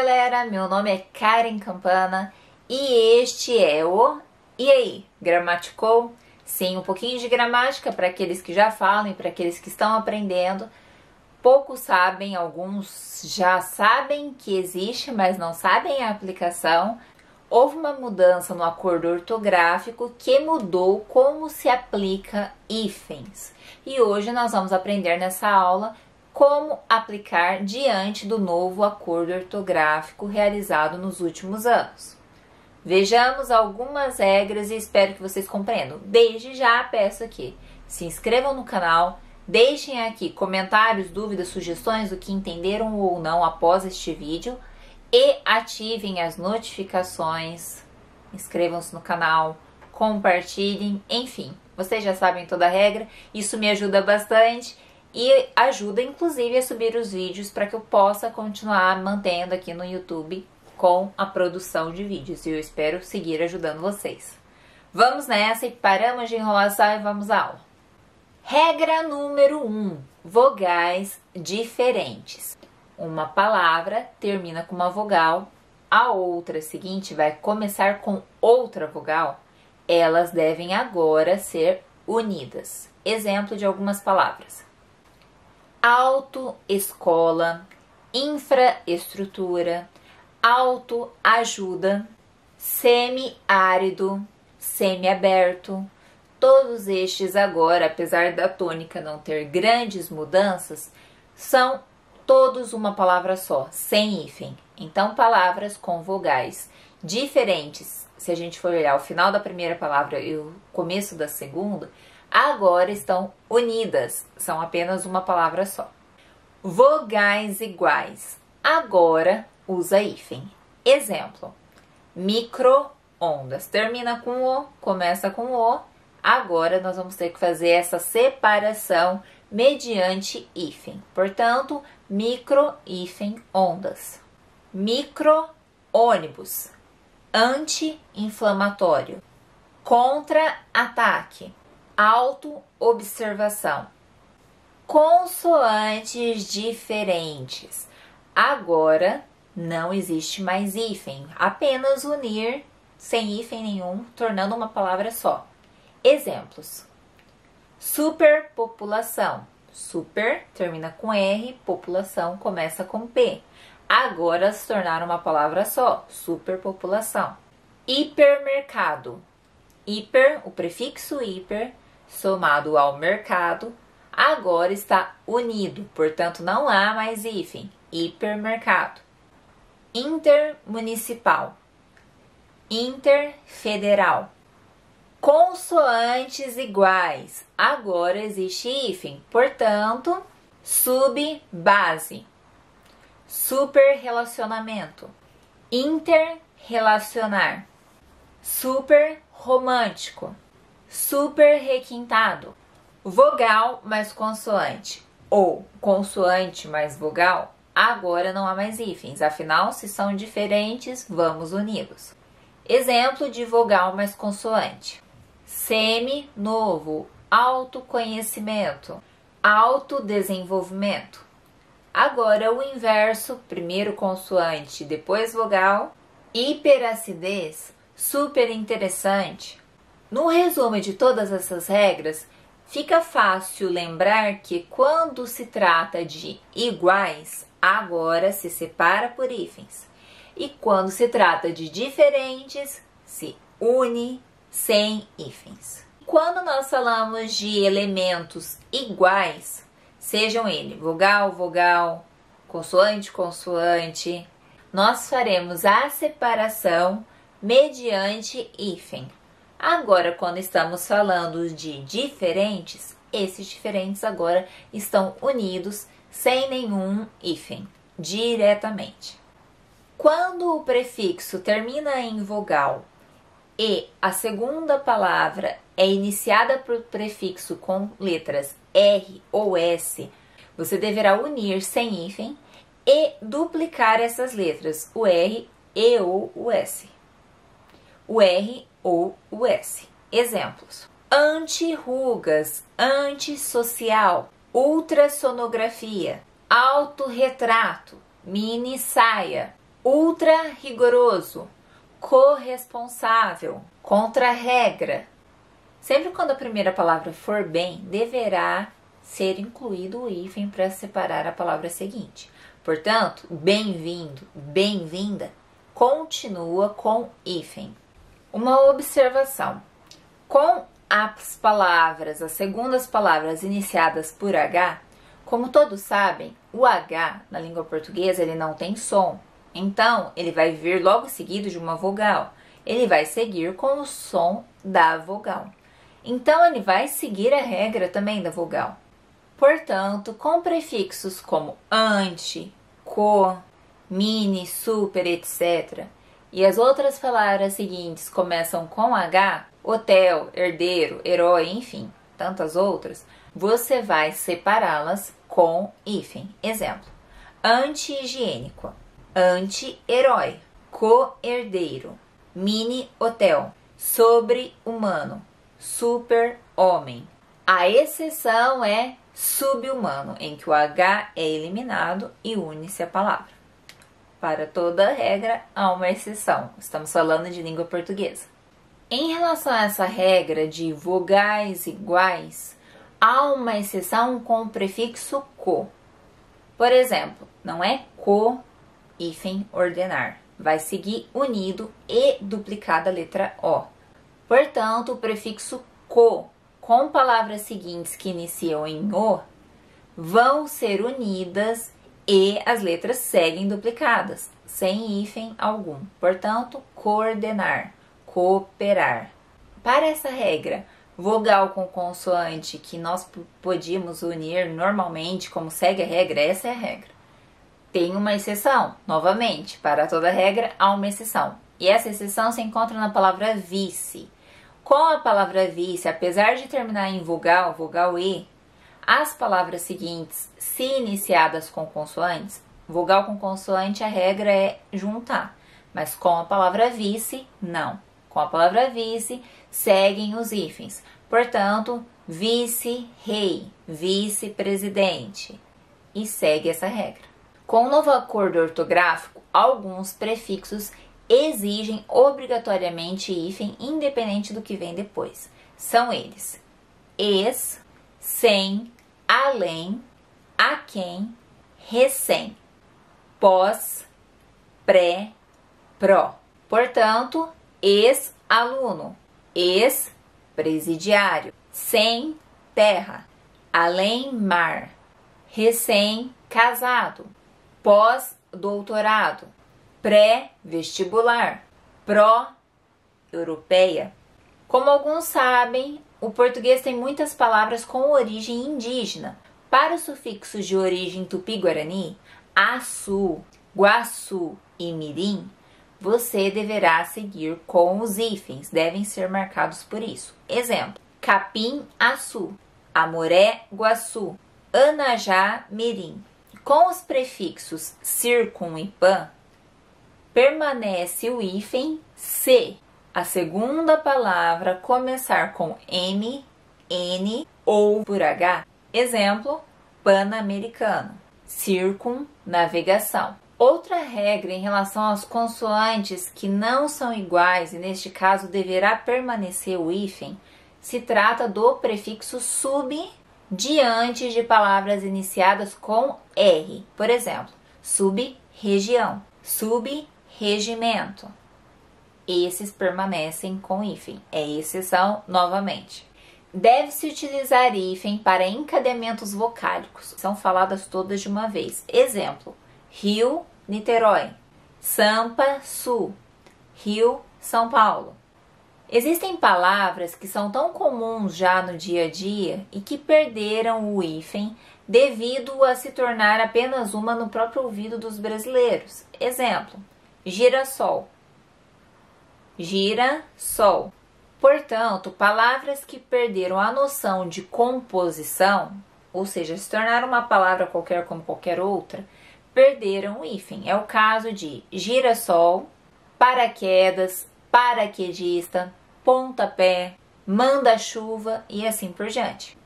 galera, meu nome é Karen Campana e este é o E aí, gramaticou? Sim, um pouquinho de gramática para aqueles que já falam e para aqueles que estão aprendendo. Poucos sabem, alguns já sabem que existe, mas não sabem a aplicação. Houve uma mudança no acordo ortográfico que mudou como se aplica hífens. E hoje nós vamos aprender nessa aula como aplicar diante do novo acordo ortográfico realizado nos últimos anos. Vejamos algumas regras e espero que vocês compreendam. Desde já peço aqui, se inscrevam no canal, deixem aqui comentários, dúvidas, sugestões do que entenderam ou não após este vídeo e ativem as notificações. Inscrevam-se no canal, compartilhem, enfim, vocês já sabem toda a regra, isso me ajuda bastante e ajuda inclusive a subir os vídeos para que eu possa continuar mantendo aqui no YouTube com a produção de vídeos e eu espero seguir ajudando vocês. Vamos nessa e paramos de enrolação e vamos à aula. Regra número 1: um, vogais diferentes. Uma palavra termina com uma vogal, a outra seguinte vai começar com outra vogal. Elas devem agora ser unidas. Exemplo de algumas palavras: autoescola, infraestrutura, autoajuda, semi-árido, semi-aberto. Todos estes agora, apesar da tônica não ter grandes mudanças, são todos uma palavra só, sem hífen. Então, palavras com vogais diferentes. Se a gente for olhar o final da primeira palavra e o começo da segunda, agora estão unidas, são apenas uma palavra só. Vogais iguais, agora usa hífen. Exemplo: micro-ondas. Termina com o, começa com o. Agora nós vamos ter que fazer essa separação mediante hífen. Portanto, micro-hífen ondas. Micro-ônibus. Anti-inflamatório. Contra-ataque auto-observação. Consoantes diferentes. Agora não existe mais hífen, apenas unir sem hífen nenhum, tornando uma palavra só. Exemplos: superpopulação. Super termina com R, população começa com P. Agora se tornaram uma palavra só, superpopulação. Hipermercado. Hiper, o prefixo hiper somado ao mercado, agora está unido, portanto não há mais hífen, hipermercado. Intermunicipal, interfederal. Consoantes iguais, agora existe hífen, portanto, subbase. Superrelacionamento, interrelacionar, super romântico super requintado. Vogal mais consoante. Ou consoante mais vogal, agora não há mais hífens, afinal, se são diferentes, vamos uni-los. Exemplo de vogal mais consoante: semi novo, autoconhecimento, autodesenvolvimento. Agora o inverso, primeiro consoante, depois vogal, hiperacidez, super interessante, no resumo de todas essas regras, fica fácil lembrar que quando se trata de iguais, agora se separa por hífens. E quando se trata de diferentes, se une sem hífens. Quando nós falamos de elementos iguais, sejam eles vogal, vogal, consoante, consoante, nós faremos a separação mediante hífen. Agora, quando estamos falando de diferentes, esses diferentes agora estão unidos sem nenhum hífen, diretamente. Quando o prefixo termina em vogal e a segunda palavra é iniciada por prefixo com letras R ou S, você deverá unir sem hífen e duplicar essas letras, o R e ou o S. O R ou o S. Exemplos: anti-rugas, antissocial, ultrassonografia, autorretrato, mini saia, ultra rigoroso, corresponsável, contra-regra. Sempre quando a primeira palavra for bem, deverá ser incluído o hífen para separar a palavra seguinte. Portanto, bem-vindo, bem-vinda, continua com hífen. Uma observação: com as palavras, as segundas palavras iniciadas por H, como todos sabem, o H na língua portuguesa ele não tem som. Então, ele vai vir logo seguido de uma vogal. Ele vai seguir com o som da vogal. Então, ele vai seguir a regra também da vogal. Portanto, com prefixos como ante, co, mini, super, etc. E as outras palavras seguintes começam com H, hotel, herdeiro, herói, enfim, tantas outras, você vai separá-las com hífen. Exemplo: anti-higiênico, anti-herói, co-herdeiro, mini-hotel, sobre-humano, super-homem. A exceção é subhumano, em que o H é eliminado e une-se a palavra. Para toda regra, há uma exceção. Estamos falando de língua portuguesa. Em relação a essa regra de vogais iguais, há uma exceção com o prefixo co. Por exemplo, não é co hífen ordenar. Vai seguir unido e duplicada a letra O. Portanto, o prefixo co com palavras seguintes que iniciam em o vão ser unidas e as letras seguem duplicadas, sem hífen algum. Portanto, coordenar, cooperar. Para essa regra, vogal com consoante que nós podíamos unir normalmente, como segue a regra, essa é a regra. Tem uma exceção, novamente, para toda regra há uma exceção. E essa exceção se encontra na palavra vice. Com a palavra vice, apesar de terminar em vogal, vogal e, as palavras seguintes, se iniciadas com consoantes, vogal com consoante, a regra é juntar, mas com a palavra vice, não. Com a palavra vice, seguem os hífens. Portanto, vice-rei, vice-presidente. E segue essa regra. Com o novo acordo ortográfico, alguns prefixos exigem obrigatoriamente hífen, independente do que vem depois. São eles: ex, sem, além, a quem, recém, pós, pré, pró. Portanto, ex-aluno, ex-presidiário, sem terra, além mar, recém-casado, pós-doutorado, pré-vestibular, pró-europeia. Como alguns sabem, o português tem muitas palavras com origem indígena. Para os sufixos de origem tupi-guarani, açu, guaçu e mirim, você deverá seguir com os hífens, devem ser marcados por isso. Exemplo: capim-açu, amoré-guaçu, anajá-mirim. Com os prefixos circun e pan, permanece o hífen se a segunda palavra começar com M, N ou por H. Exemplo: pan-americano, circunnavegação. Outra regra em relação às consoantes que não são iguais e neste caso deverá permanecer o hífen, se trata do prefixo sub diante de palavras iniciadas com R. Por exemplo, sub-região, sub-regimento esses permanecem com hífen. É exceção novamente. Deve-se utilizar hífen para encadeamentos vocálicos. São faladas todas de uma vez. Exemplo: Rio, Niterói. Sampa, Sul. Rio, São Paulo. Existem palavras que são tão comuns já no dia a dia e que perderam o hífen devido a se tornar apenas uma no próprio ouvido dos brasileiros. Exemplo: girassol gira, sol. Portanto, palavras que perderam a noção de composição, ou seja, se tornaram uma palavra qualquer como qualquer outra, perderam o hífen. É o caso de girassol, paraquedas, paraquedista, pontapé, manda-chuva e assim por diante.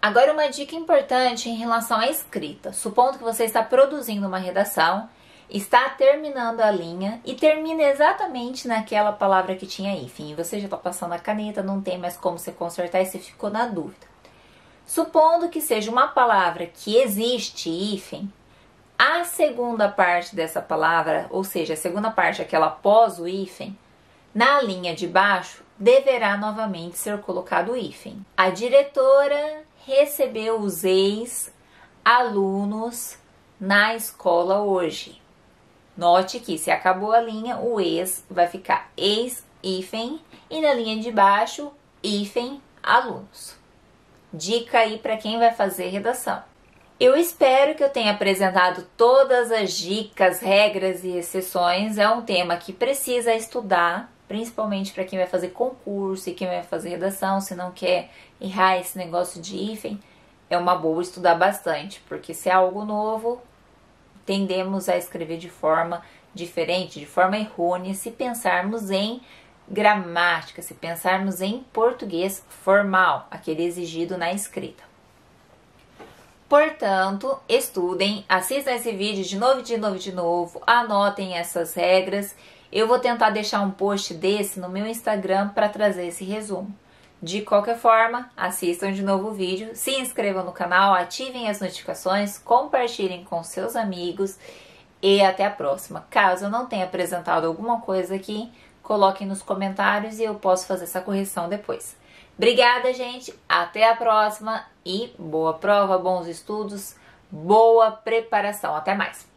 Agora, uma dica importante em relação à escrita. Supondo que você está produzindo uma redação está terminando a linha e termina exatamente naquela palavra que tinha hífen. Você já está passando a caneta, não tem mais como você consertar e você ficou na dúvida. Supondo que seja uma palavra que existe hífen, a segunda parte dessa palavra, ou seja, a segunda parte, aquela após o hífen, na linha de baixo, deverá novamente ser colocado o hífen. A diretora recebeu os ex-alunos na escola hoje. Note que se acabou a linha, o ex vai ficar ex-hífen e na linha de baixo, hífen alunos. Dica aí para quem vai fazer redação. Eu espero que eu tenha apresentado todas as dicas, regras e exceções. É um tema que precisa estudar, principalmente para quem vai fazer concurso e quem vai fazer redação, se não quer errar esse negócio de hífen. É uma boa estudar bastante, porque se é algo novo, tendemos a escrever de forma diferente, de forma errônea, se pensarmos em gramática, se pensarmos em português formal, aquele exigido na escrita. Portanto, estudem, assistam esse vídeo de novo, de novo, de novo, anotem essas regras. Eu vou tentar deixar um post desse no meu Instagram para trazer esse resumo. De qualquer forma, assistam de novo o vídeo, se inscrevam no canal, ativem as notificações, compartilhem com seus amigos e até a próxima. Caso eu não tenha apresentado alguma coisa aqui, coloquem nos comentários e eu posso fazer essa correção depois. Obrigada, gente. Até a próxima e boa prova, bons estudos, boa preparação. Até mais.